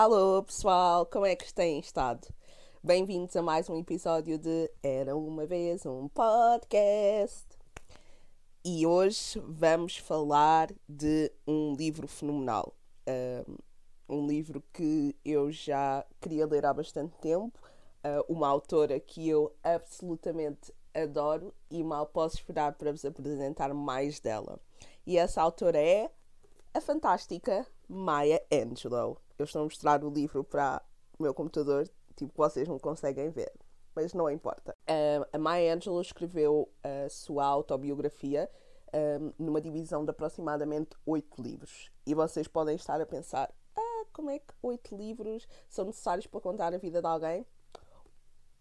Alô pessoal, como é que têm estado? Bem-vindos a mais um episódio de Era uma vez um podcast. E hoje vamos falar de um livro fenomenal. Um, livro que eu já queria ler há bastante tempo. Uh, uma autora que eu absolutamente adoro e mal posso esperar para vos apresentar mais dela. E essa autora é a fantástica Maya Angelou eu estou a mostrar o livro para o meu computador, tipo, vocês não conseguem ver, mas não importa. Uh, a Maya Angelou escreveu a sua autobiografia um, numa divisão de aproximadamente oito livros. E vocês podem estar a pensar: ah, como é que oito livros são necessários para contar a vida de alguém?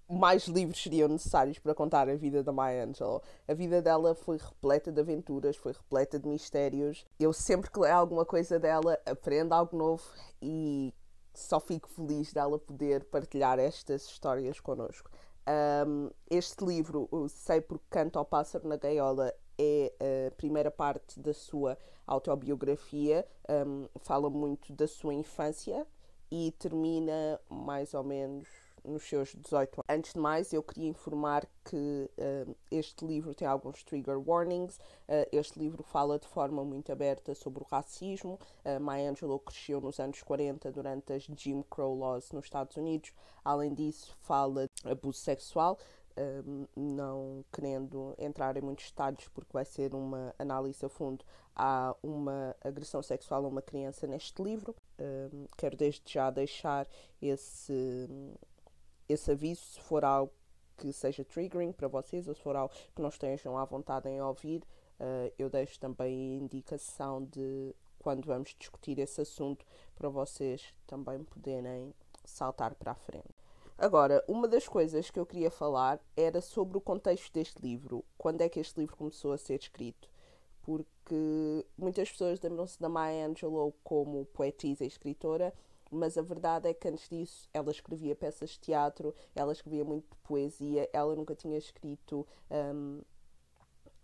Mais livros seriam necessários para contar a vida da Maya Angelou. A vida dela foi repleta de aventuras, foi repleta de mistérios. Eu sempre que leio alguma coisa dela, aprendo algo novo e só fico feliz dela poder partilhar estas histórias connosco. Um, este livro, o Sei Porque Canto ao Pássaro na Gaiola, é a primeira parte da sua autobiografia. Um, fala muito da sua infância e termina mais ou menos nos seus 18 anos. Antes de mais, eu queria informar que uh, este livro tem alguns trigger warnings. Uh, este livro fala de forma muito aberta sobre o racismo. Uh, Maya Angelou cresceu nos anos 40 durante as Jim Crow Laws nos Estados Unidos. Além disso, fala de abuso sexual. não querendo entrar em muitos detalhes porque vai ser uma análise a fundo, há uma agressão sexual a uma criança neste livro. quero desde já deixar esse, esse aviso, se for algo que seja triggering para vocês ou se for algo que não estejam à vontade em ouvir, uh, eu deixo também a indicação de quando vamos discutir esse assunto para vocês também poderem saltar para a frente. Agora, uma das coisas que eu queria falar era sobre o contexto deste livro. Quando é que este livro começou a ser escrito? Porque muitas pessoas lembram-se da Maya Angelou como poetisa e escritora, mas a verdade é que antes disso ela escrevia peças de teatro, ela escrevia muito poesia, ela nunca tinha escrito um,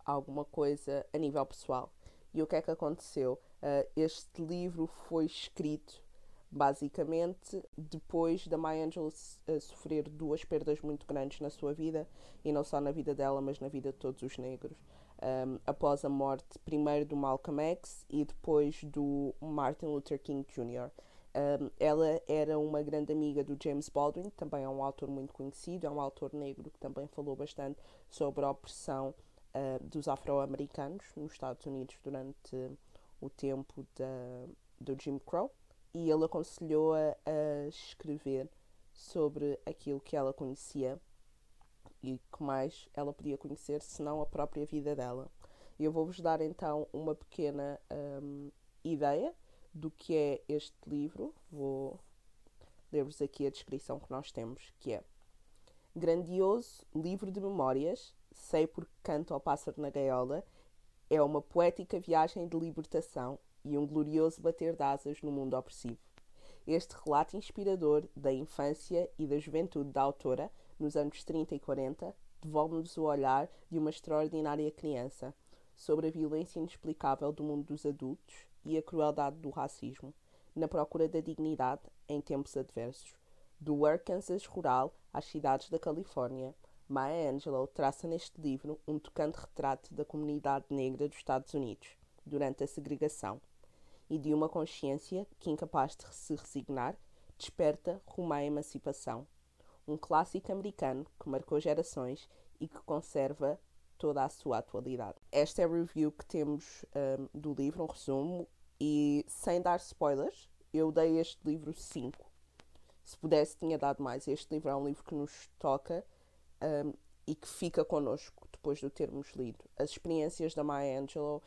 alguma coisa a nível pessoal. E o que é que aconteceu? Uh, este livro foi escrito basicamente depois da Maya Angelou uh, sofrer duas perdas muito grandes na sua vida, e não só na vida dela, mas na vida de todos os negros. Um, após a morte primeiro do Malcolm X e depois do Martin Luther King Jr. Um, ela era uma grande amiga do James Baldwin, também é um autor muito conhecido, é um autor negro que também falou bastante sobre a opressão uh, dos afro-americanos nos Estados Unidos durante o tempo da, do Jim Crow e ele aconselhou-a a escrever sobre aquilo que ela conhecia e que mais ela podia conhecer senão a própria vida dela. Eu vou-vos dar então uma pequena um, ideia do que é este livro. Vou ler-vos aqui a descrição que nós temos, que é Grandioso livro de memórias, sei porque canto ao pássaro na gaiola, é uma poética viagem de libertação e um glorioso bater de asas no mundo opressivo. Este relato inspirador da infância e da juventude da autora, nos anos 30 e 40, devolve-nos o olhar de uma extraordinária criança sobre a violência inexplicável do mundo dos adultos e a crueldade do racismo, na procura da dignidade em tempos adversos. Do Arkansas rural às cidades da Califórnia, Maya Angelou traça neste livro um tocante retrato da comunidade negra dos Estados Unidos durante a segregação e de uma consciência que, incapaz de se resignar, desperta rumo à emancipação. Um clássico americano que marcou gerações e que conserva toda a sua atualidade. Esta é a review que temos um, do livro, um resumo, e sem dar spoilers, eu dei este livro 5. Se pudesse, tinha dado mais. Este livro é um livro que nos toca um, e que fica connosco depois de o termos lido. As experiências da Maya Angelou,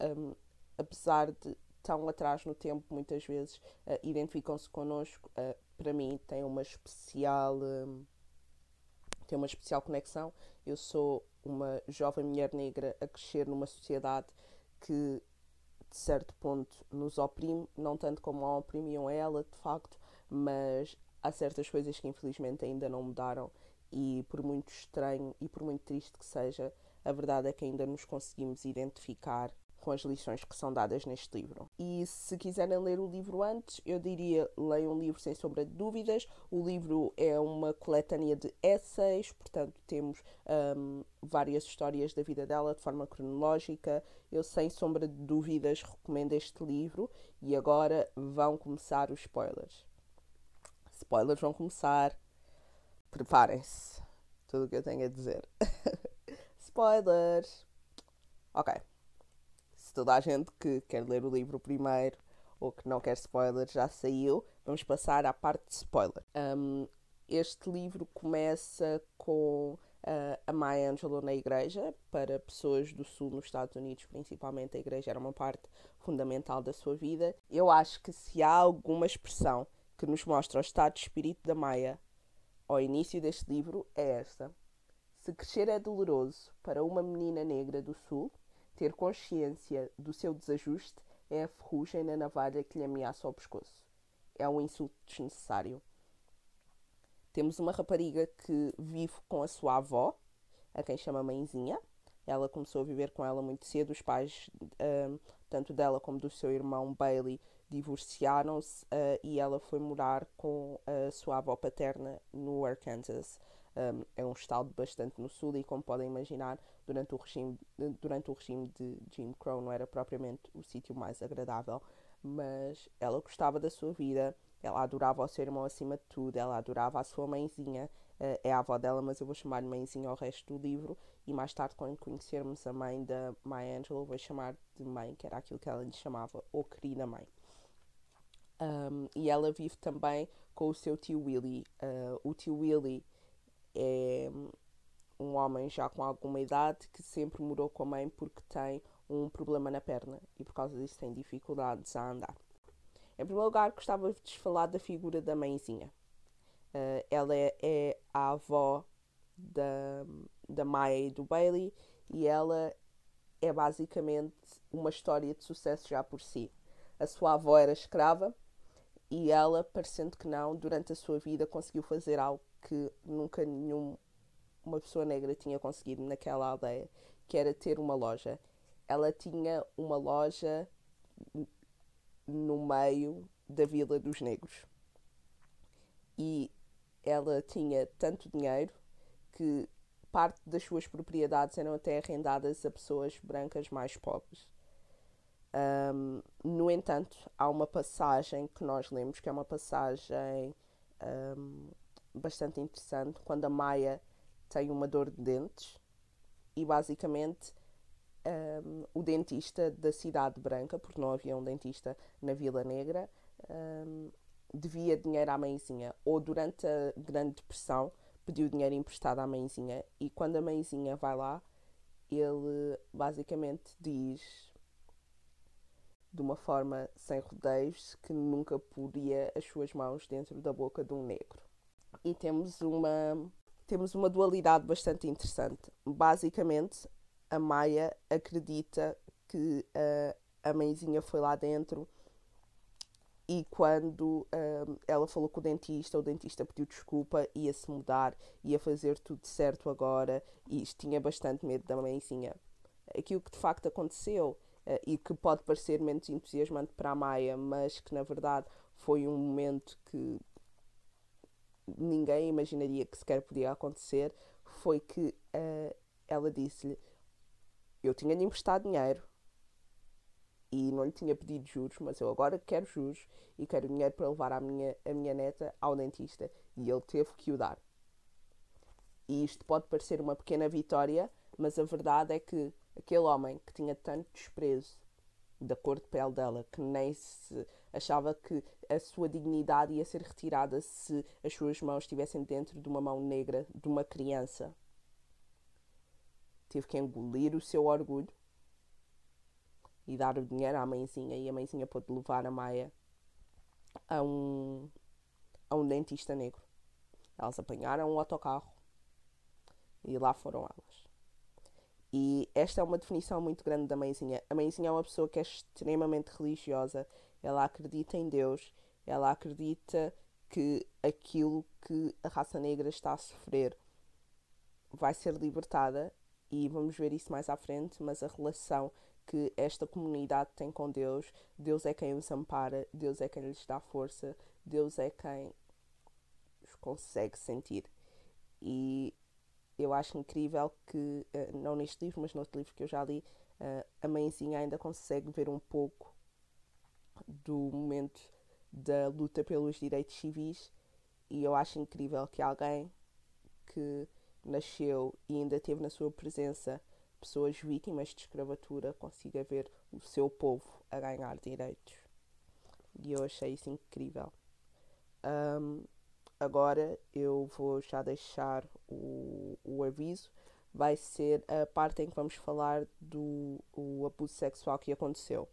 um, apesar de tão atrás no tempo, muitas vezes uh, identificam-se connosco. Uh, para mim, tem uma especial. Um, tem uma especial conexão. Eu sou uma jovem mulher negra a crescer numa sociedade que, de certo ponto, nos oprime, não tanto como a oprimiam ela, de facto, mas há certas coisas que infelizmente ainda não mudaram e por muito estranho e por muito triste que seja, a verdade é que ainda nos conseguimos identificar com as lições que são dadas neste livro. E se quiserem ler o livro antes, eu diria leiam um livro sem sombra de dúvidas. O livro é uma coletânea de essays, portanto temos um, várias histórias da vida dela de forma cronológica. Eu sem sombra de dúvidas recomendo este livro e agora vão começar os spoilers. Spoilers vão começar. Preparem-se. Tudo o que eu tenho a dizer. Spoilers! Ok. Toda a gente que quer ler o livro primeiro ou que não quer spoilers já saiu, vamos passar à parte de spoiler. Um, este livro começa com uh, a Maya Angelou na igreja. Para pessoas do sul, nos Estados Unidos, principalmente, a igreja era uma parte fundamental da sua vida. Eu acho que se há alguma expressão que nos mostra o estado de espírito da Maia ao início deste livro, é esta. Se crescer é doloroso para uma menina negra do Sul, ter consciência do seu desajuste é a ferrugem na navalha que lhe ameaça ao pescoço. É um insulto desnecessário. Temos uma rapariga que vive com a sua avó, a quem chama mãezinha. Ela começou a viver com ela muito cedo. Os pais, um, tanto dela como do seu irmão Bailey, divorciaram-se uh, e ela foi morar com a sua avó paterna no Arkansas. Um, é um estado bastante no sul e, como podem imaginar, durante o regime, durante o regime de Jim Crow não era propriamente o sítio mais agradável, mas ela gostava da sua vida, ela adorava o seu irmão acima de tudo, ela adorava a sua mãezinha, uh, é a avó dela, mas eu vou chamar-lhe mãezinha ao resto do livro, e mais tarde, quando conhecermos a mãe da Maya Angelou, vou chamar de mãe, que era aquilo que ela lhe chamava, ou querida mãe. Um, e ela vive também com o seu tio Willy. Uh, o tio Willy é um homem já com alguma idade que sempre morou com a mãe porque tem um problema na perna e por causa disso tem dificuldades a andar. Em primeiro lugar, gostava de falar da figura da mãezinha. Uh, ela é, é, a avó da, da Maya e do Bailey e ela é basicamente uma história de sucesso já por si. A sua avó era escrava e ela, parecendo que não, durante a sua vida conseguiu fazer algo que nunca nenhum uma pessoa negra tinha conseguido naquela aldeia, que era ter uma loja. Ela tinha uma loja no meio da Vila dos Negros. E ela tinha tanto dinheiro que parte das suas propriedades eram até arrendadas a pessoas brancas mais pobres. Um, no entanto, há uma passagem que nós lemos que é uma passagem um, bastante interessante quando a Maia tem uma dor de dentes e basicamente um, o dentista da cidade branca, porque não havia um dentista na Vila Negra, um, devia dinheiro à mãezinha. Ou durante a Grande Depressão pediu dinheiro emprestado à mãezinha e quando a mãezinha vai lá, ele basicamente diz de uma forma sem rodeios que nunca poria as suas mãos dentro da boca de um negro. E temos uma temos uma dualidade bastante interessante. Basicamente, a Maia acredita que uh, a mãezinha foi lá dentro e quando uh, ela falou com o dentista, o dentista pediu desculpa, ia se mudar, ia fazer tudo certo agora e tinha bastante medo da mãezinha. Aquilo que de facto aconteceu uh, e que pode parecer menos entusiasmante para a Maia, mas que na verdade foi um momento que ninguém imaginaria que sequer podia acontecer foi que uh, ela disse-lhe: Eu tinha-lhe emprestado dinheiro e não lhe tinha pedido juros, mas eu agora quero juros e quero dinheiro para levar a minha, a minha neta ao dentista. E ele teve que o dar. E isto pode parecer uma pequena vitória, mas a verdade é que aquele homem que tinha tanto desprezo da cor de pele dela, que nem se achava que a sua dignidade ia ser retirada se as suas mãos estivessem dentro de uma mão negra de uma criança. Teve que engolir o seu orgulho e dar o dinheiro à mãezinha e a mãezinha pôde levar a Maia a um, a um dentista negro. Elas apanharam um autocarro e lá foram elas. E esta é uma definição muito grande da mãezinha. A mãezinha é uma pessoa que é extremamente religiosa, ela acredita em Deus, ela acredita que aquilo que a raça negra está a sofrer vai ser libertada e vamos ver isso mais à frente, mas a relação que esta comunidade tem com Deus. Deus é quem os ampara, Deus é quem lhes dá força, Deus é quem os consegue sentir. E eu acho incrível que, eh, não neste livro, mas no outro livro que eu já li, eh, a mãezinha ainda consegue ver um pouco do momento da luta pelos direitos civis e eu acho incrível que alguém que nasceu e ainda teve na sua presença pessoas vítimas de escravatura consiga ver o seu povo a ganhar direitos. E eu achei isso incrível. Um, agora eu vou já deixar o, o aviso. Vai ser a parte em que vamos falar do o abuso sexual que aconteceu.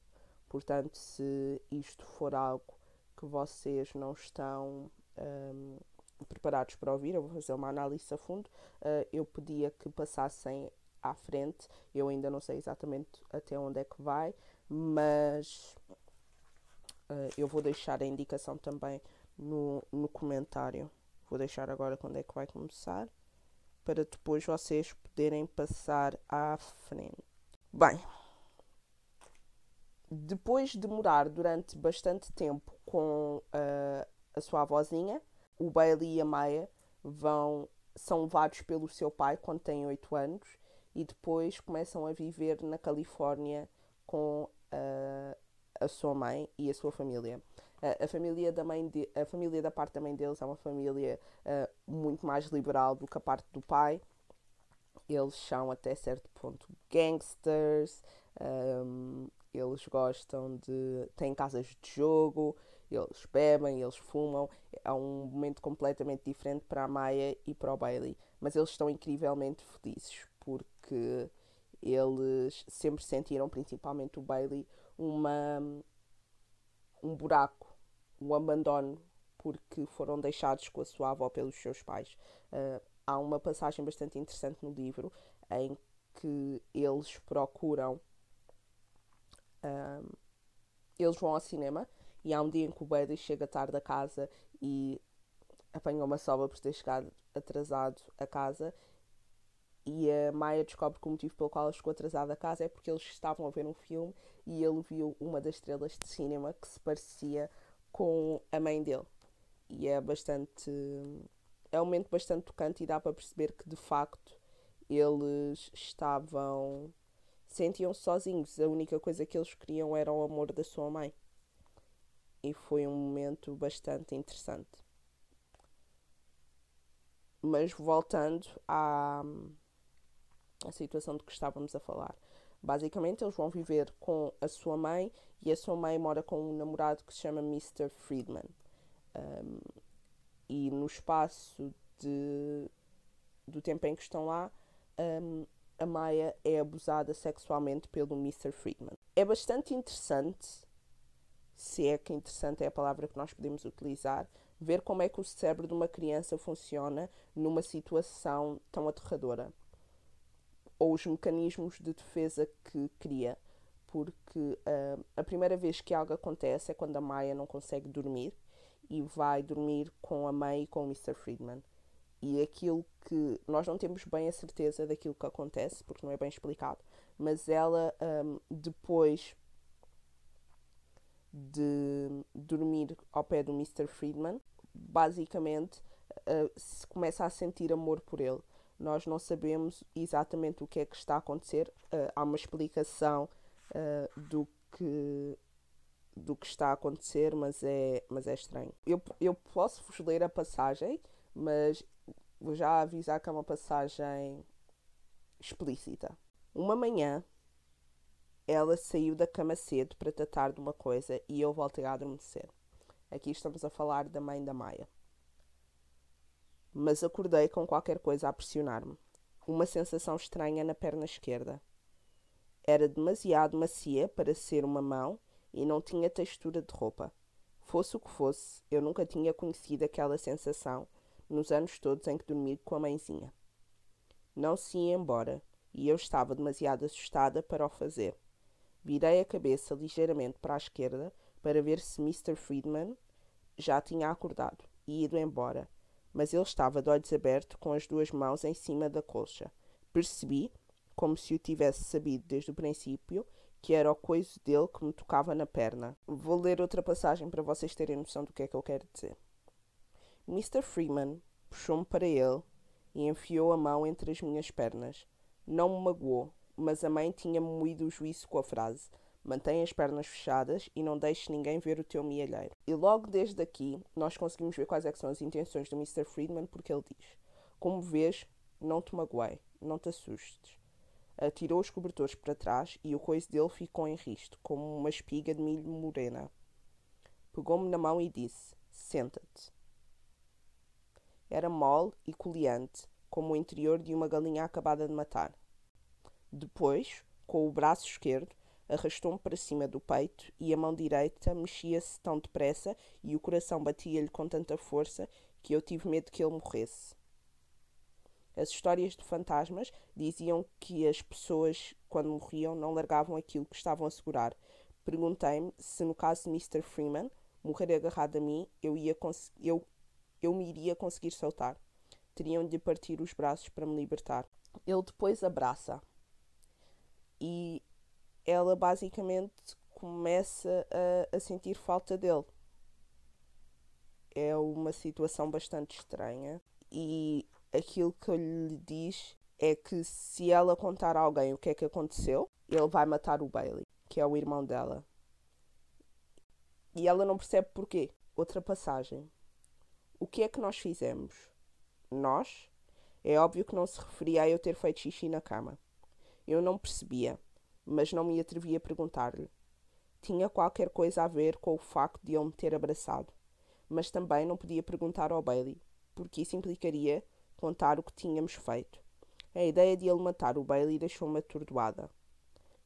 Portanto, se isto for algo que vocês não estão um, preparados para ouvir, eu vou fazer uma análise a fundo. Uh, eu pedia que passassem à frente, eu ainda não sei exatamente até onde é que vai, mas uh, eu vou deixar a indicação também no, no comentário. Vou deixar agora quando é que vai começar, para depois vocês poderem passar à frente. Bem, depois de morar durante bastante tempo com uh, a sua avózinha, o Bailey e a Maya vão são levados pelo seu pai quando têm 8 anos e depois começam a viver na Califórnia com uh, a sua mãe e a sua família. A, família da mãe de, a família da parte da mãe deles é uma família uh, muito mais liberal do que a parte do pai. Eles são até certo ponto gangsters, um, eles gostam de. têm casas de jogo, eles bebem, eles fumam. É um momento completamente diferente para a Maya e para o Bailey. Mas eles estão incrivelmente felizes porque eles sempre sentiram, principalmente o Bailey, uma, um buraco, um abandono, porque foram deixados com a sua avó pelos seus pais. Uh, há uma passagem bastante interessante no livro em que eles procuram. Uh, eles vão ao cinema e há um dia em que o Bailey chega tarde a casa e apanha uma sobra por ter chegado atrasado a casa. E a Maia descobre que o motivo pelo qual ele chegou atrasado a casa é porque eles estavam a ver um filme e ele viu uma das estrelas de cinema que se parecia com a mãe dele. E é bastante. É um momento bastante tocante e dá para perceber que de facto eles estavam. sentiam-se sozinhos. A única coisa que eles queriam era o amor da sua mãe e foi um momento bastante interessante. Mas voltando à, à situação de que estávamos a falar. Basicamente, eles vão viver com a sua mãe e a sua mãe mora com um namorado que se chama Mr. Friedman. Um, e no espaço de, do tempo em que estão lá, um, a Maya é abusada sexualmente pelo Mr. Friedman. É bastante interessante se é que interessante é a palavra que nós podemos utilizar, ver como é que o cérebro de uma criança funciona numa situação tão aterradora. Ou os mecanismos de defesa que cria. Porque uh, a primeira vez que algo acontece é quando a Maya não consegue dormir e vai dormir com a mãe e com o Mr. Friedman. E aquilo que nós não temos bem a certeza daquilo que acontece, porque não é bem explicado, mas ela um, depois de dormir ao pé do Mr. Friedman, basicamente uh, começa a sentir amor por ele. Nós não sabemos exatamente o que é que está a acontecer, uh, há uma explicação uh, do que do que está a acontecer, mas é, mas é estranho. Eu, eu posso vos ler a passagem, mas vou já avisar que é uma passagem explícita. Uma manhã, ela saiu da cama cedo para tratar de uma coisa e eu voltei a adormecer. Aqui estamos a falar da mãe da Maia. Mas acordei com qualquer coisa a pressionar-me. Uma sensação estranha na perna esquerda. Era demasiado macia para ser uma mão e não tinha textura de roupa. Fosse o que fosse, eu nunca tinha conhecido aquela sensação nos anos todos em que dormi com a mãezinha. Não se ia embora e eu estava demasiado assustada para o fazer. Virei a cabeça ligeiramente para a esquerda para ver se Mr. Friedman já tinha acordado e ido embora, mas ele estava de olhos abertos com as duas mãos em cima da colcha. Percebi, como se o tivesse sabido desde o princípio, que era o coiso dele que me tocava na perna. Vou ler outra passagem para vocês terem noção do que é que eu quero dizer. Mr. Freeman puxou-me para ele e enfiou a mão entre as minhas pernas. Não me magoou, mas a mãe tinha-me moído o juízo com a frase: Mantém as pernas fechadas e não deixes ninguém ver o teu mielheiro. E logo desde aqui nós conseguimos ver quais é são as intenções do Mr. Friedman, porque ele diz: Como vês, não te magoei, não te assustes. Atirou os cobertores para trás e o coiso dele ficou em risto, como uma espiga de milho morena. Pegou-me na mão e disse: Senta-te. Era mole e coleante, como o interior de uma galinha acabada de matar. Depois, com o braço esquerdo, arrastou-me para cima do peito e a mão direita mexia-se tão depressa e o coração batia-lhe com tanta força que eu tive medo que ele morresse. As histórias de fantasmas diziam que as pessoas, quando morriam, não largavam aquilo que estavam a segurar. Perguntei-me se, no caso de Mr. Freeman, morrer agarrado a mim, eu, ia eu, eu me iria conseguir soltar. Teriam de partir os braços para me libertar. Ele depois abraça e ela basicamente começa a, a sentir falta dele. É uma situação bastante estranha e aquilo que ele lhe diz é que se ela contar a alguém o que é que aconteceu, ele vai matar o Bailey, que é o irmão dela. E ela não percebe porquê. Outra passagem. O que é que nós fizemos? Nós? É óbvio que não se referia a eu ter feito xixi na cama. Eu não percebia mas não me atrevi a perguntar-lhe. Tinha qualquer coisa a ver com o facto de ele me ter abraçado, mas também não podia perguntar ao Bailey, porque isso implicaria contar o que tínhamos feito. A ideia de ele matar o Bailey deixou-me atordoada.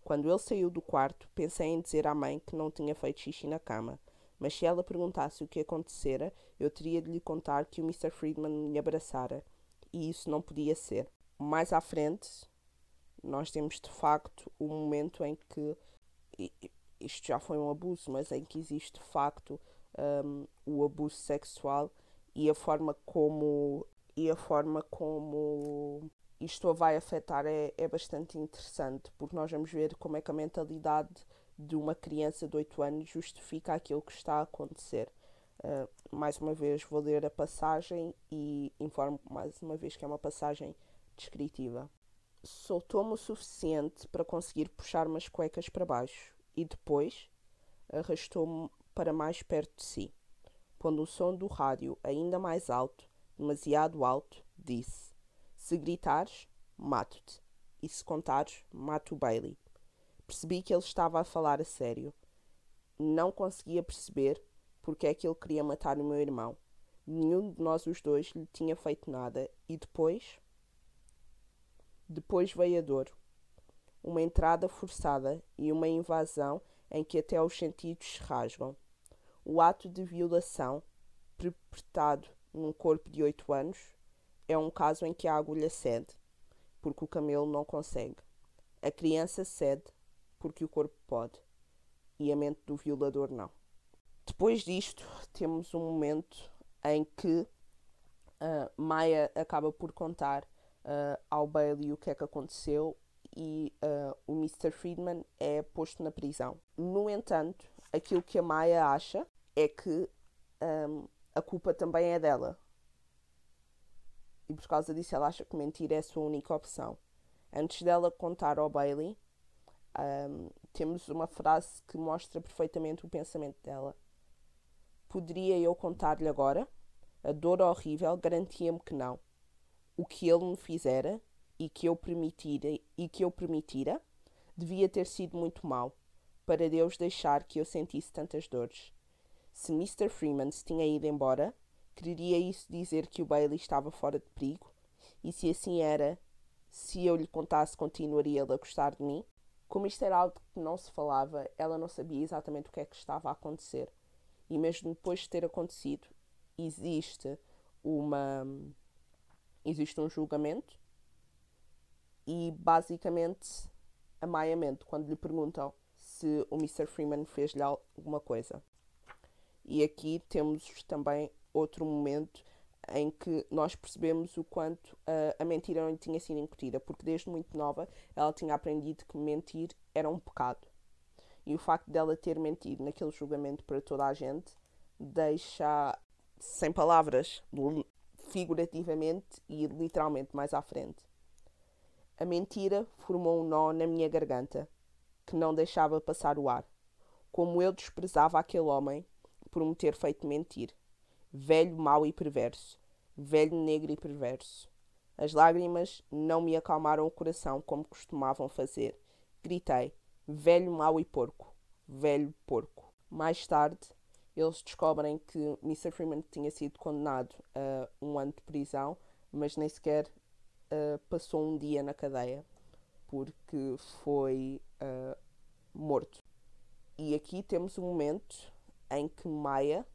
Quando ele saiu do quarto, pensei em dizer à mãe que não tinha feito xixi na cama, mas se ela perguntasse o que acontecera, eu teria de lhe contar que o Mr. Friedman me abraçara, e isso não podia ser. Mais à frente, nós temos de facto o um momento em que isto já foi um abuso, mas em que existe de facto um, o abuso sexual e a forma como e a forma como isto vai afetar é, é bastante interessante, porque nós vamos ver como é que a mentalidade de uma criança de 8 anos justifica aquilo que está a acontecer. Uh, mais uma vez vou ler a passagem e informo mais uma vez que é uma passagem descritiva soltou-me o suficiente para conseguir puxar umas cuecas para baixo e depois arrastou-me para mais perto de si. Pondo o som do rádio ainda mais alto, demasiado alto, disse: Se gritares, mato-te. E se contares, mato o Bailey. Percebi que ele estava a falar a sério. Não conseguia perceber porque é que ele queria matar o meu irmão. Nenhum de nós os dois lhe tinha feito nada e depois depois veio a dor, uma entrada forçada e uma invasão em que até os sentidos se rasgam. O ato de violação, perpetrado num corpo de oito anos, é um caso em que a agulha cede, porque o camelo não consegue. A criança cede, porque o corpo pode, e a mente do violador não. Depois disto, temos um momento em que uh, Maia acaba por contar uh, ao Bailey o que é que aconteceu e uh, o Mr. Friedman é posto na prisão. No entanto, aquilo que a Maya acha é que um, a culpa também é dela. E por causa disso ela acha que mentir é a sua única opção. Antes dela contar ao Bailey, um, temos uma frase que mostra perfeitamente o pensamento dela. Poderia eu contar-lhe agora? A dor horrível garantia-me que não o que ele me fizera e que eu permitira e que eu permitira devia ter sido muito mau para Deus deixar que eu sentisse tantas dores. Se Mr. Freeman se tinha ido embora, queria isso dizer que o Bailey estava fora de perigo? E se assim era, se eu lhe contasse, continuaria ele a gostar de mim? Como isto era algo que não se falava, ela não sabia exatamente o que é que estava a acontecer. E mesmo depois de ter acontecido, existe uma existe um julgamento e basicamente a Maya mente quando lhe perguntam se o Mr. Freeman fez-lhe alguma coisa. E aqui temos também outro momento em que nós percebemos o quanto a mentira não lhe tinha sido incutida, porque desde muito nova ela tinha aprendido que mentir era um pecado. E o facto dela ter mentido naquele julgamento para toda a gente deixa sem palavras, figurativamente e literalmente mais à frente. A mentira formou um nó na minha garganta, que não deixava passar o ar. Como eu desprezava aquele homem por me ter feito mentir. Velho, mau e perverso. Velho, negro e perverso. As lágrimas não me acalmaram o coração como costumavam fazer. Gritei: Velho, mau e porco. Velho porco. Mais tarde, eles descobrem que Mr. Freeman tinha sido condenado a um ano de prisão, mas nem sequer uh, passou um dia na cadeia, porque foi uh, morto. E aqui temos um momento em que Maia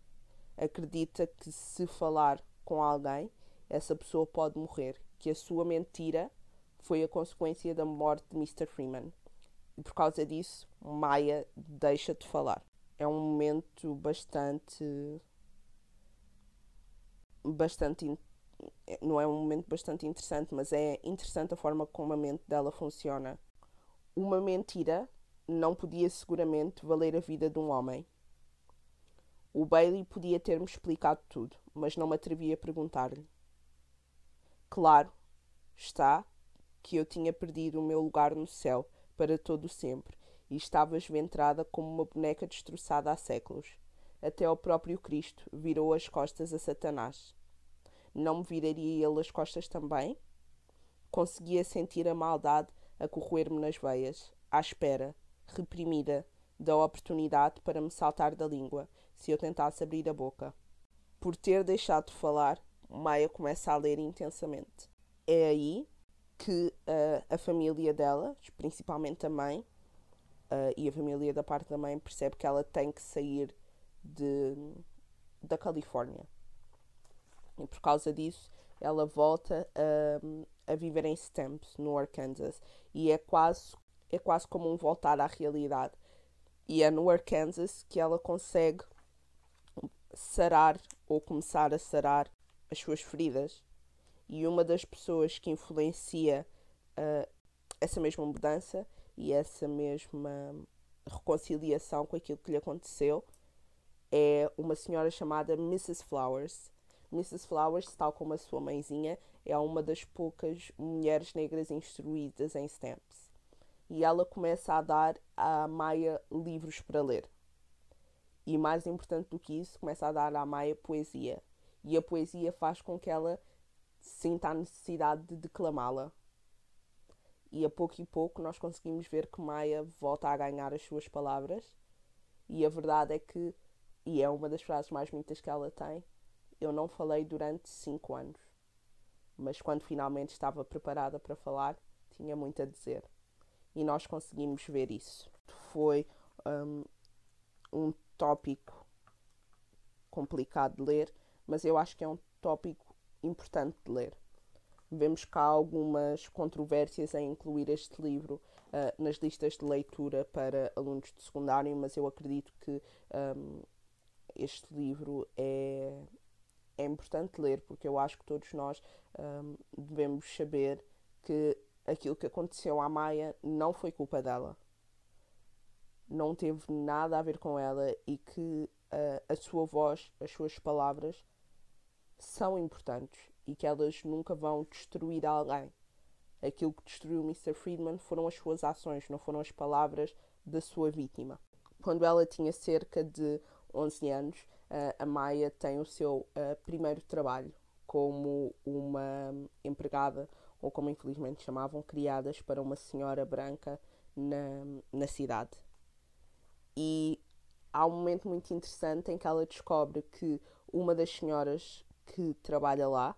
acredita que se falar com alguém, essa pessoa pode morrer, que a sua mentira foi a consequência da morte de Mr. Freeman. E por causa disso, Maia deixa de falar. É um momento bastante. bastante. não é um momento bastante interessante, mas é interessante a forma como a mente dela funciona. Uma mentira não podia seguramente valer a vida de um homem. O Bailey podia ter-me explicado tudo, mas não me atrevi a perguntar-lhe. Claro está que eu tinha perdido o meu lugar no céu para todo o sempre e estava esventrada como uma boneca destroçada há séculos. Até o próprio Cristo virou as costas a Satanás. Não me viraria ele as costas também? Conseguia sentir a maldade a corroer-me nas veias, à espera, reprimida, da oportunidade para me saltar da língua se eu tentasse abrir a boca. Por ter deixado de falar, Maia começa a ler intensamente. É aí que uh, a família dela, principalmente a mãe, uh, e a família da parte da mãe, percebe que ela tem que sair de, da Califórnia. E por causa disso, ela volta a, a viver em Stamps, no Arkansas. E é quase é quase como um voltar à realidade. E é no Arkansas que ela consegue sarar ou começar a sarar as suas feridas. E uma das pessoas que influencia uh, essa mesma mudança e essa mesma reconciliação com aquilo que lhe aconteceu é uma senhora chamada Mrs. Flowers. Mrs. Flowers, tal como a sua mãezinha, é uma das poucas mulheres negras instruídas em stamps e ela começa a dar à Maia livros para ler. E mais importante do que isso, começa a dar à Maia poesia. E a poesia faz com que ela sinta a necessidade de declamá-la. E a pouco e pouco nós conseguimos ver que Maia volta a ganhar as suas palavras. E a verdade é que, e é uma das frases mais bonitas que ela tem, eu não falei durante cinco anos. Mas quando finalmente estava preparada para falar, tinha muito a dizer e nós conseguimos ver isso. Foi um, um tópico complicado de ler, mas eu acho que é um tópico importante de ler. Vemos cá algumas controvérsias em incluir este livro uh, nas listas de leitura para alunos de secundário, mas eu acredito que um, este livro é, é importante ler, porque eu acho que todos nós um, devemos saber que aquilo que aconteceu à Maia não foi culpa dela. Não teve nada a ver com ela e que uh, a sua voz, as suas palavras são importantes e que elas nunca vão destruir alguém. Aquilo que destruiu Mr. Friedman foram as suas ações, não foram as palavras da sua vítima. Quando ela tinha cerca de 11 anos, a Maia tem o seu primeiro trabalho como uma empregada ou como infelizmente chamavam, criadas para uma senhora branca na, na cidade. E há um momento muito interessante em que ela descobre que uma das senhoras que trabalha lá,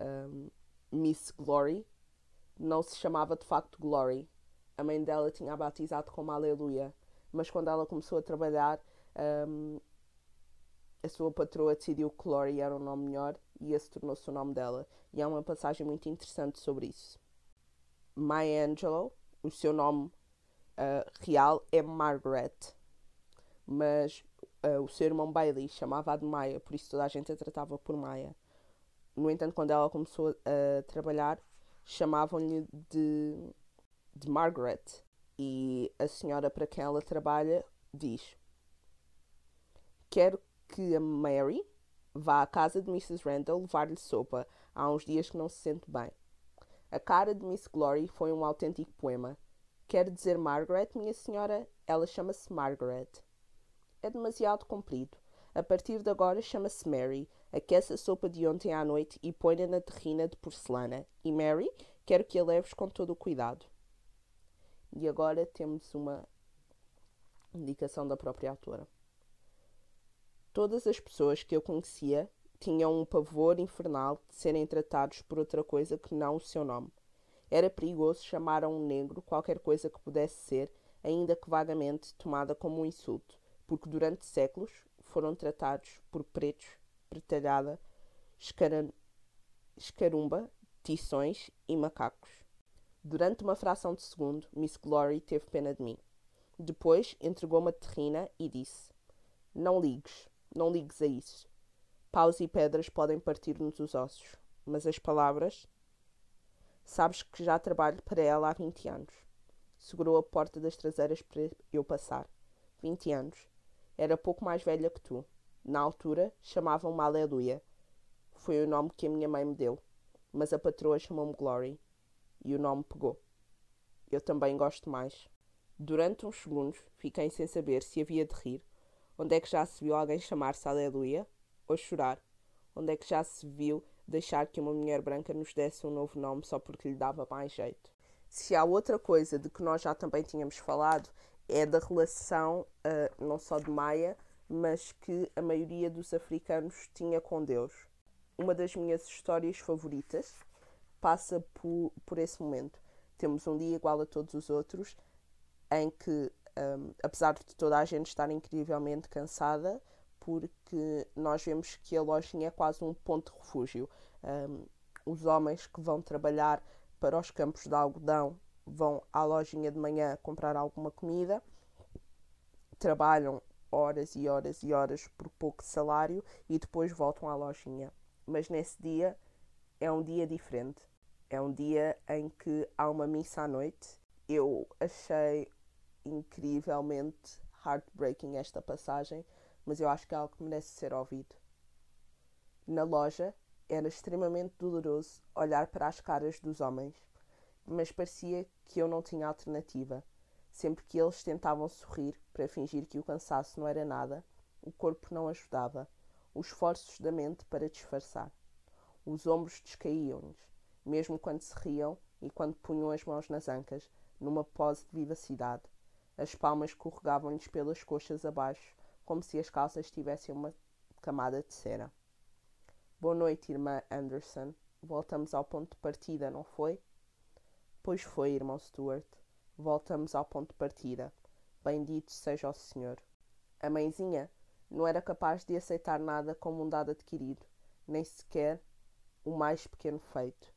um, Miss Glory, não se chamava de facto Glory. A mãe dela tinha a batizado como Aleluia. Mas quando ela começou a trabalhar, um, a sua patroa decidiu que Glory era um nome melhor e esse tornou-se o nome dela. E há uma passagem muito interessante sobre isso. Maya Angelou, o seu nome uh, real é Margaret, mas uh, o seu irmão Bailey chamava-a de Maya, por isso toda a gente a tratava por Maya. No entanto, quando ela começou a trabalhar, chamavam-lhe de, de Margaret. E a senhora para quem ela trabalha diz: Quero que a Mary vá à casa de Mrs. Randall levar-lhe sopa. Há uns dias que não se sente bem. A cara de Miss Glory foi um autêntico poema. Quer dizer Margaret, minha senhora? Ela chama-se Margaret. É demasiado comprido. A partir de agora chama-se Mary. Aquece a sopa de ontem à noite e põe-na na terrina de porcelana. E Mary, quero que a leves com todo o cuidado. E agora temos uma indicação da própria autora. Todas as pessoas que eu conhecia tinham um pavor infernal de serem tratados por outra coisa que não o seu nome. Era perigoso chamar a um negro qualquer coisa que pudesse ser, ainda que vagamente, tomada como um insulto, porque durante séculos foram tratados por pretos, pretalhada, escarumba, tições e macacos. Durante uma fração de segundo, Miss Glory teve pena de mim. Depois entregou-me a terrina e disse: Não ligues, não ligues a isso. Paus e pedras podem partir-nos os ossos, mas as palavras. Sabes que já trabalho para ela há 20 anos. Segurou a porta das traseiras para eu passar. 20 anos. Era pouco mais velha que tu. Na altura, chamavam-me Aleluia. Foi o nome que a minha mãe me deu. Mas a patroa chamou-me Glory. E o nome pegou. Eu também gosto mais. Durante uns segundos, fiquei sem saber se havia de rir Onde é que já se viu alguém chamar-se Aleluia? Ou chorar? Onde é que já se viu deixar que uma mulher branca nos desse um novo nome só porque lhe dava mais jeito? Se há outra coisa de que nós já também tínhamos falado, é da relação uh, não só de Maia, mas que a maioria dos africanos tinha com Deus. Uma das minhas histórias favoritas passa por, por esse momento. Temos um dia igual a todos os outros, em que um, apesar de toda a gente estar incrivelmente cansada, porque nós vemos que a lojinha é quase um ponto de refúgio. Um, os homens que vão trabalhar para os campos de algodão vão à lojinha de manhã comprar alguma comida, trabalham horas e horas e horas por pouco salário e depois voltam à lojinha. Mas nesse dia é um dia diferente. É um dia em que há uma missa à noite. Eu achei incrivelmente heartbreaking esta passagem, mas eu acho que é algo que merece ser ouvido. Na loja, era extremamente doloroso olhar para as caras dos homens, mas parecia que eu não tinha alternativa. Sempre que eles tentavam sorrir para fingir que o cansaço não era nada, o corpo não ajudava, os esforços da mente para disfarçar. Os ombros descaíam-lhes, mesmo quando se riam e quando punham as mãos nas ancas, numa pose de vivacidade. As palmas escorregavam-lhes pelas coxas abaixo, como se as calças tivessem uma camada de cera. Boa noite, irmã Anderson. Voltamos ao ponto de partida, não foi? Pois foi, irmão Stuart. Voltamos ao ponto de partida. Bendito seja o Senhor. A mãezinha não era capaz de aceitar nada como um dado adquirido, nem sequer o mais pequeno feito.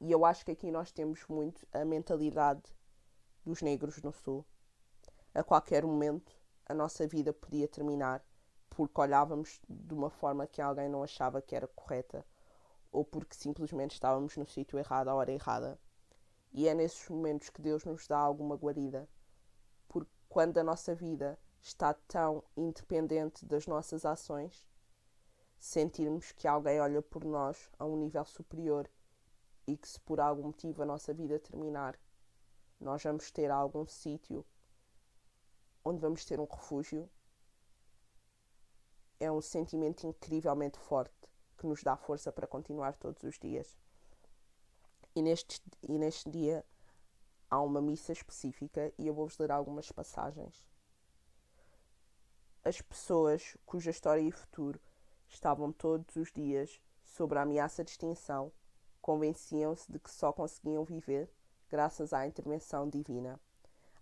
E eu acho que aqui nós temos muito a mentalidade dos negros no Sul a qualquer momento a nossa vida podia terminar porque olhávamos de uma forma que alguém não achava que era correta ou porque simplesmente estávamos no sítio errado à hora errada. E é nesses momentos que Deus nos dá alguma guarida, porque quando a nossa vida está tão independente das nossas ações, sentirmos que alguém olha por nós a um nível superior e que se por algum motivo a nossa vida terminar, nós vamos ter algum sítio onde vamos ter um refúgio, é um sentimento incrivelmente forte que nos dá força para continuar todos os dias. E neste, e neste dia há uma missa específica e eu vou-vos ler algumas passagens. As pessoas cuja história e futuro estavam todos os dias sobre a ameaça de extinção convenciam-se de que só conseguiam viver graças à intervenção divina.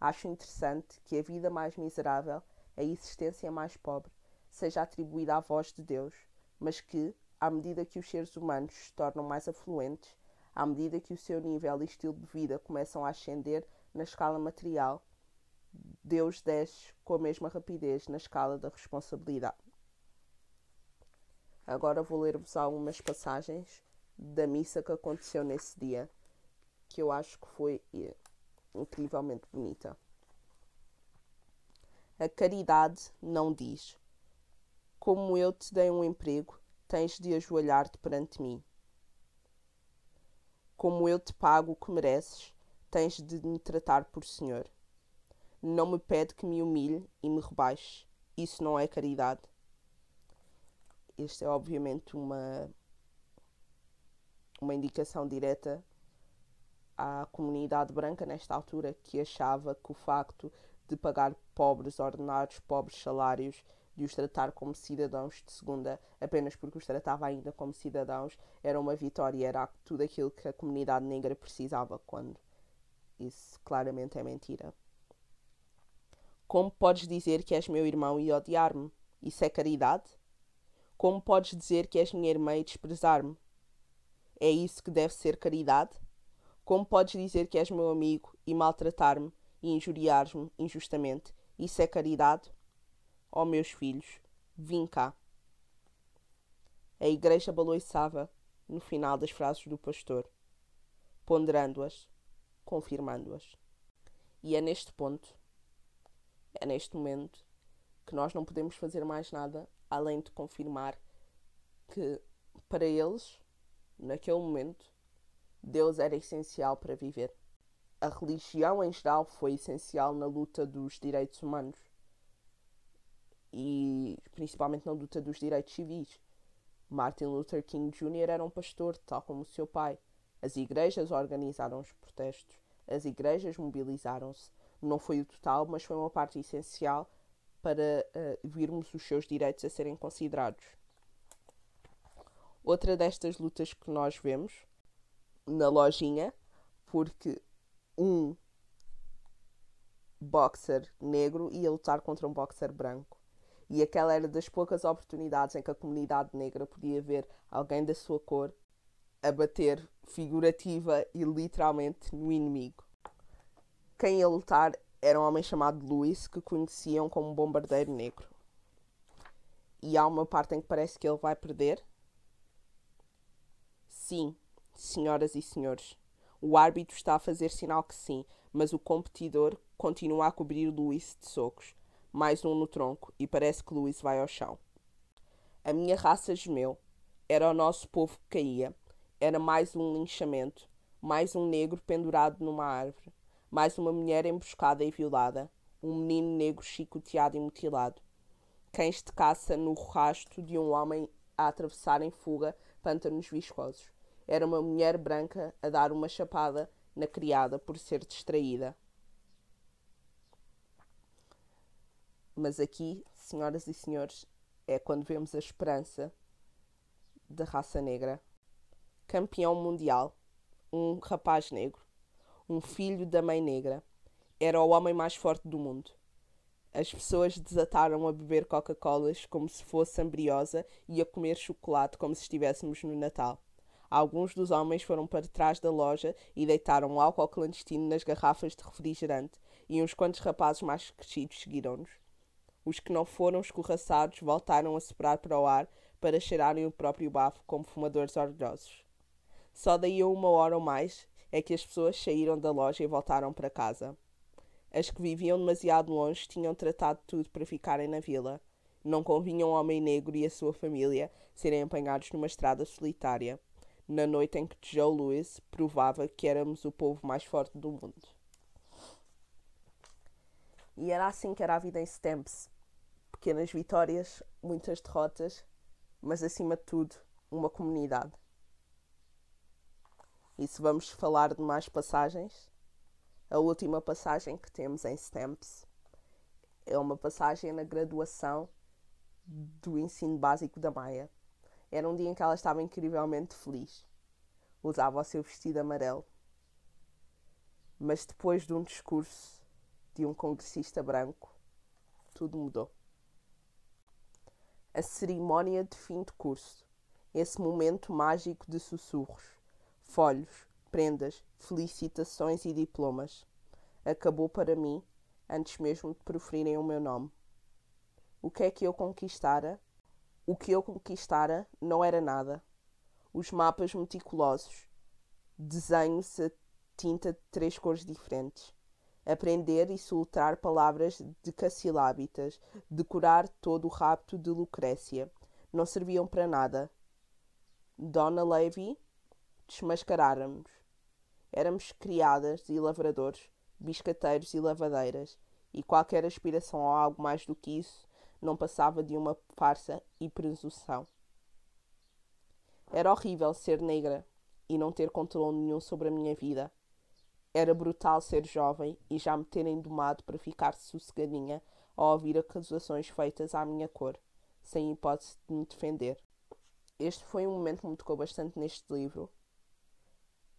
Acho interessante que a vida mais miserável, a existência mais pobre, seja atribuída à voz de Deus, mas que, à medida que os seres humanos se tornam mais afluentes, à medida que o seu nível e estilo de vida começam a ascender na escala material, Deus desce com a mesma rapidez na escala da responsabilidade. Agora vou ler-vos algumas passagens da missa que aconteceu nesse dia, que eu acho que foi incrivelmente bonita. A caridade não diz: Como eu te dei um emprego, tens de ajoelhar-te perante mim. Como eu te pago o que mereces, tens de me tratar por Senhor. Não me pede que me humilhe e me rebaixe. Isso não é caridade. Esta é obviamente uma, uma indicação direta à comunidade branca nesta altura que achava que o facto de pagar pobres ordenados, pobres salários, de os tratar como cidadãos de segunda, apenas porque os tratava ainda como cidadãos, era uma vitória, era tudo aquilo que a comunidade negra precisava, quando isso claramente é mentira. Como podes dizer que és meu irmão e odiar-me? Isso é caridade? Como podes dizer que és minha irmã e desprezar-me? É isso que deve ser caridade? Como podes dizer que és meu amigo e maltratar-me e injuriar-me injustamente? Isso é caridade? Ó oh, meus filhos, vim cá. A igreja baloiçava no final das frases do pastor, ponderando-as, confirmando-as. E é neste ponto, é neste momento, que nós não podemos fazer mais nada além de confirmar que, para eles, naquele momento, Deus era essencial para viver. A religião em geral foi essencial na luta dos direitos humanos e principalmente na luta dos direitos civis. Martin Luther King Jr. era um pastor, tal como o seu pai. As igrejas organizaram os protestos, as igrejas mobilizaram-se. Não foi o total, mas foi uma parte essencial para uh, virmos os seus direitos a serem considerados. Outra destas lutas que nós vemos na lojinha, porque um boxer negro ia lutar contra um boxer branco. E aquela era das poucas oportunidades em que a comunidade negra podia ver alguém da sua cor a bater figurativa e literalmente no inimigo. Quem ia lutar era um homem chamado Louis, que conheciam como bombardeiro negro. E há uma parte em que parece que ele vai perder. Sim, senhoras e senhores. O árbitro está a fazer sinal que sim, mas o competidor continua a cobrir Louis de socos mais um no tronco, e parece que Luís vai ao chão. A minha raça gemeu. Era o nosso povo que caía. Era mais um linchamento, mais um negro pendurado numa árvore, mais uma mulher emboscada e violada, um menino negro chicoteado e mutilado. Cães de caça no rasto de um homem a atravessar em fuga pântanos viscosos. Era uma mulher branca a dar uma chapada na criada por ser distraída. Mas aqui, senhoras e senhores, é quando vemos a esperança da raça negra. Campeão mundial, um rapaz negro, um filho da mãe negra, era o homem mais forte do mundo. As pessoas desataram a beber Coca-Colas como se fosse ambriosa e a comer chocolate como se estivéssemos no Natal. Alguns dos homens foram para trás da loja e deitaram álcool clandestino nas garrafas de refrigerante, e uns quantos rapazes mais crescidos seguiram-nos. Os que não foram escorraçados voltaram a soprar para o ar para cheirarem o próprio bafo como fumadores orgulhosos. Só daí a uma hora ou mais é que as pessoas saíram da loja e voltaram para casa. As que viviam demasiado longe tinham tratado tudo para ficarem na vila. Não convinha um homem negro e a sua família serem apanhados numa estrada solitária, na noite em que Joe Louis provava que éramos o povo mais forte do mundo. E era assim que era a vida em Stamps pequenas vitórias, muitas derrotas, mas acima de tudo, uma comunidade. E se vamos falar de mais passagens, a última passagem que temos em Stamps é uma passagem na graduação do ensino básico da Maia. Era um dia em que ela estava incrivelmente feliz. Usava o seu vestido amarelo. Mas depois de um discurso de um congressista branco, tudo mudou a cerimónia de fim de curso, esse momento mágico de sussurros, folhos, prendas, felicitações e diplomas. Acabou para mim antes mesmo de proferirem o meu nome. O que é que eu conquistara? O que eu conquistara não era nada. Os mapas meticulosos, desenhos a tinta de três cores diferentes, aprender e soltar palavras decassilábitas, decorar todo o rapto de Lucrécia. Não serviam para nada. Dona Levi desmascarara-nos. Éramos criadas e lavradores, biscateiros e lavadeiras, e qualquer aspiração a algo mais do que isso não passava de uma farsa e presunção. Era horrível ser negra e não ter controle nenhum sobre a minha vida. Era brutal ser jovem e já me terem domado para ficar sossegadinha ao ouvir acusações feitas à minha cor, sem hipótese de me defender. Este foi um momento que me tocou bastante neste livro,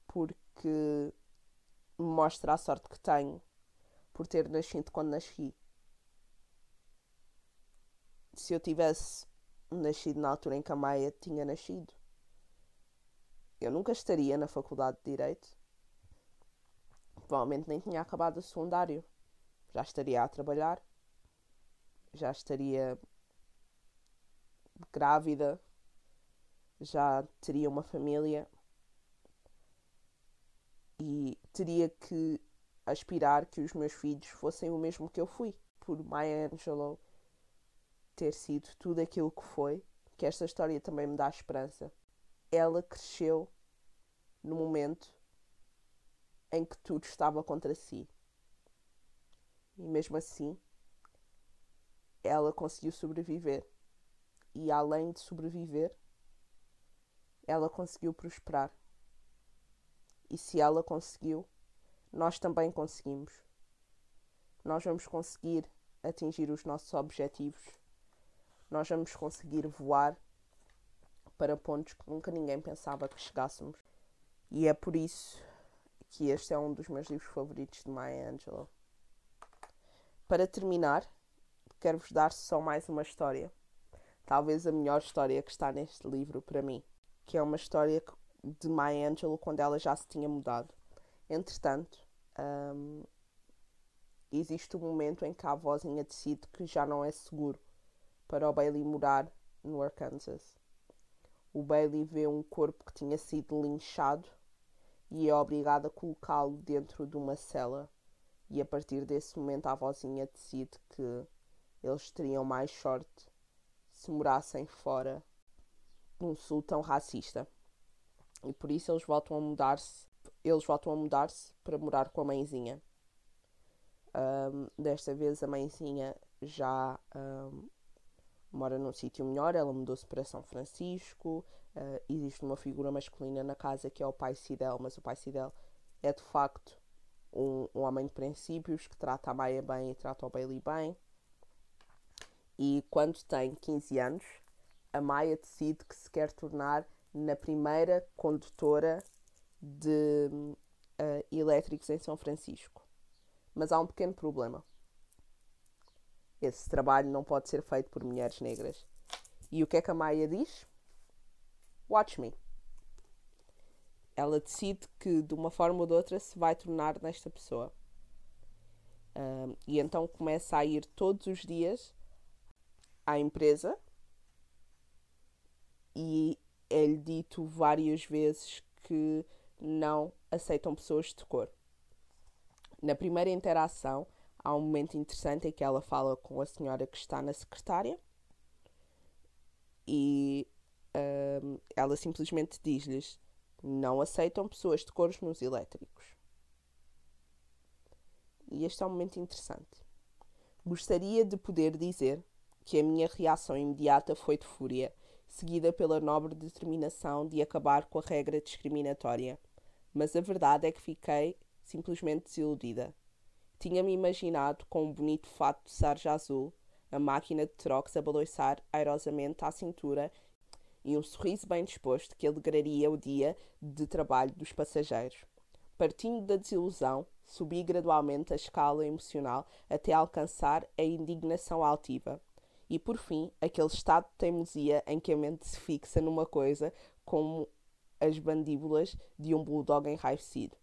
porque me mostra a sorte que tenho por ter nascido quando nasci. Se eu tivesse nascido na altura em que a Maia tinha nascido, eu nunca estaria na Faculdade de Direito provavelmente nem tinha acabado o secundário. Já estaria a trabalhar, já estaria grávida, já teria uma família e teria que aspirar que os meus filhos fossem o mesmo que eu fui. Por Maya Angelou ter sido tudo aquilo que foi, que esta história também me dá esperança. Ela cresceu no momento em que tudo estava contra si. E mesmo assim, ela conseguiu sobreviver. E além de sobreviver, ela conseguiu prosperar. E se ela conseguiu, nós também conseguimos. Nós vamos conseguir atingir os nossos objetivos. Nós vamos conseguir voar para pontos que nunca ninguém pensava que chegássemos. E é por isso que este é um dos meus livros favoritos de Maya Angelou. Para terminar, quero-vos dar só mais uma história. Talvez a melhor história que está neste livro para mim, que é uma história de Maya Angelou quando ela já se tinha mudado. Entretanto, um, existe um momento em que a avózinha decide que já não é seguro para o Bailey morar no Arkansas. O Bailey vê um corpo que tinha sido linchado e é obrigado a colocá-lo dentro de uma cela. E a partir desse momento a avózinha decide que eles teriam mais sorte se morassem fora de um sul tão racista. E por isso eles voltam a mudar-se. Eles voltam a mudar-se para morar com a mãezinha. Um, desta vez a mãezinha já um, mora num sítio melhor, ela mudou-se para São Francisco, uh, existe uma figura masculina na casa que é o pai Sidel, mas o pai Sidel é de facto um, um homem de princípios que trata a Maia bem e trata o Bailey bem. E quando tem 15 anos, a Maia decide que se quer tornar na primeira condutora de uh, elétricos em São Francisco. Mas há um pequeno problema. Esse trabalho não pode ser feito por mulheres negras. E o que é que a Maia diz? Watch me. Ela decide que de uma forma ou de outra se vai tornar nesta pessoa. Um, e então começa a ir todos os dias à empresa e é-lhe dito várias vezes que não aceitam pessoas de cor. Na primeira interação, há um momento interessante em que ela fala com a senhora que está na secretária e um, ela simplesmente diz-lhes: não aceitam pessoas de cores nos elétricos. E este é um momento interessante. Gostaria de poder dizer que a minha reação imediata foi de fúria, seguida pela nobre determinação de acabar com a regra discriminatória. Mas a verdade é que fiquei simplesmente desiludida. Tinha-me imaginado com um bonito fato de sarja azul, a máquina de trocos a balançar airosamente à cintura e um sorriso bem disposto que alegraria o dia de trabalho dos passageiros. Partindo da desilusão, subi gradualmente a escala emocional até alcançar a indignação altiva. E por fim, aquele estado de teimosia em que a mente se fixa numa coisa como as bandíbulas de um bulldog enraivecido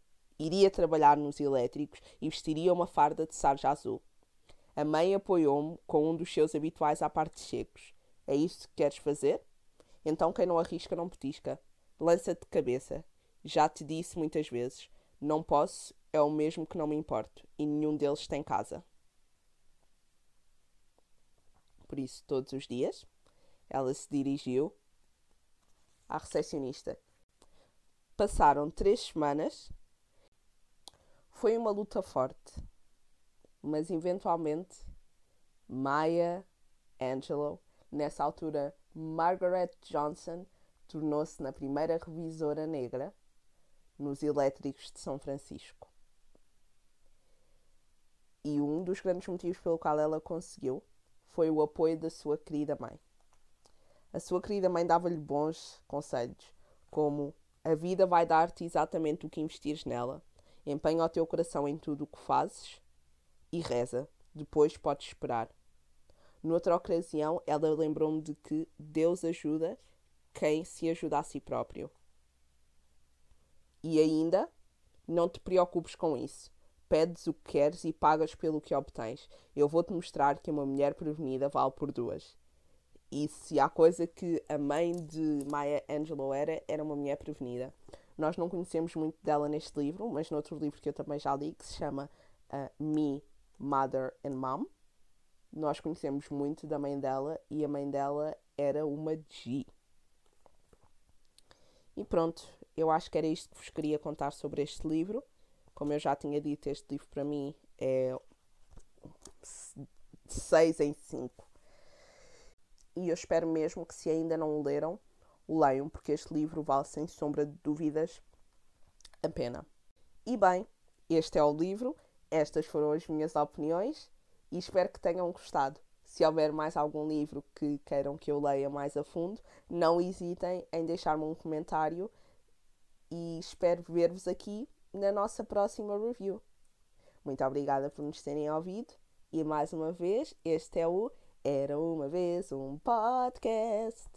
iria trabalhar nos elétricos e vestiria uma farda de sarja azul. A mãe apoiou-me com um dos seus habituais apartes secos. É isso que queres fazer? Então quem não arrisca não petisca. Lança-te de cabeça. Já te disse muitas vezes. Não posso é o mesmo que não me importo e nenhum deles tem casa. Por isso, todos os dias, ela se dirigiu à recepcionista. Passaram três semanas. Foi uma luta forte, mas eventualmente Maya Angelou, nessa altura Margaret Johnson, tornou-se na primeira revisora negra nos elétricos de São Francisco. E um dos grandes motivos pelo qual ela conseguiu foi o apoio da sua querida mãe. A sua querida mãe dava-lhe bons conselhos, como a vida vai dar-te exatamente o que investires nela. Empenha o teu coração em tudo o que fazes e reza. Depois podes esperar. Noutra ocasião, ela lembrou-me de que Deus ajuda quem se ajuda a si próprio. E ainda, não te preocupes com isso. Pedes o que queres e pagas pelo que obtens. Eu vou-te mostrar que uma mulher prevenida vale por duas. E se há coisa que a mãe de Maya Angelou era, era uma mulher prevenida. Nós não conhecemos muito dela neste livro, mas noutro livro que eu também já li, que se chama uh, Me, Mother and Mom, nós conhecemos muito da mãe dela e a mãe dela era uma G. E pronto, eu acho que era isto que vos queria contar sobre este livro. Como eu já tinha dito, este livro para mim é 6 em 5 e eu espero mesmo que, se ainda não o leram, leiam, porque este livro vale sem sombra de dúvidas a pena. E bem, este é o livro, estas foram as minhas opiniões e espero que tenham gostado. Se houver mais algum livro que queiram que eu leia mais a fundo, não hesitem em deixar-me um comentário e espero ver-vos aqui na nossa próxima review. Muito obrigada por nos terem ouvido e mais uma vez, este é o era uma vez um podcast.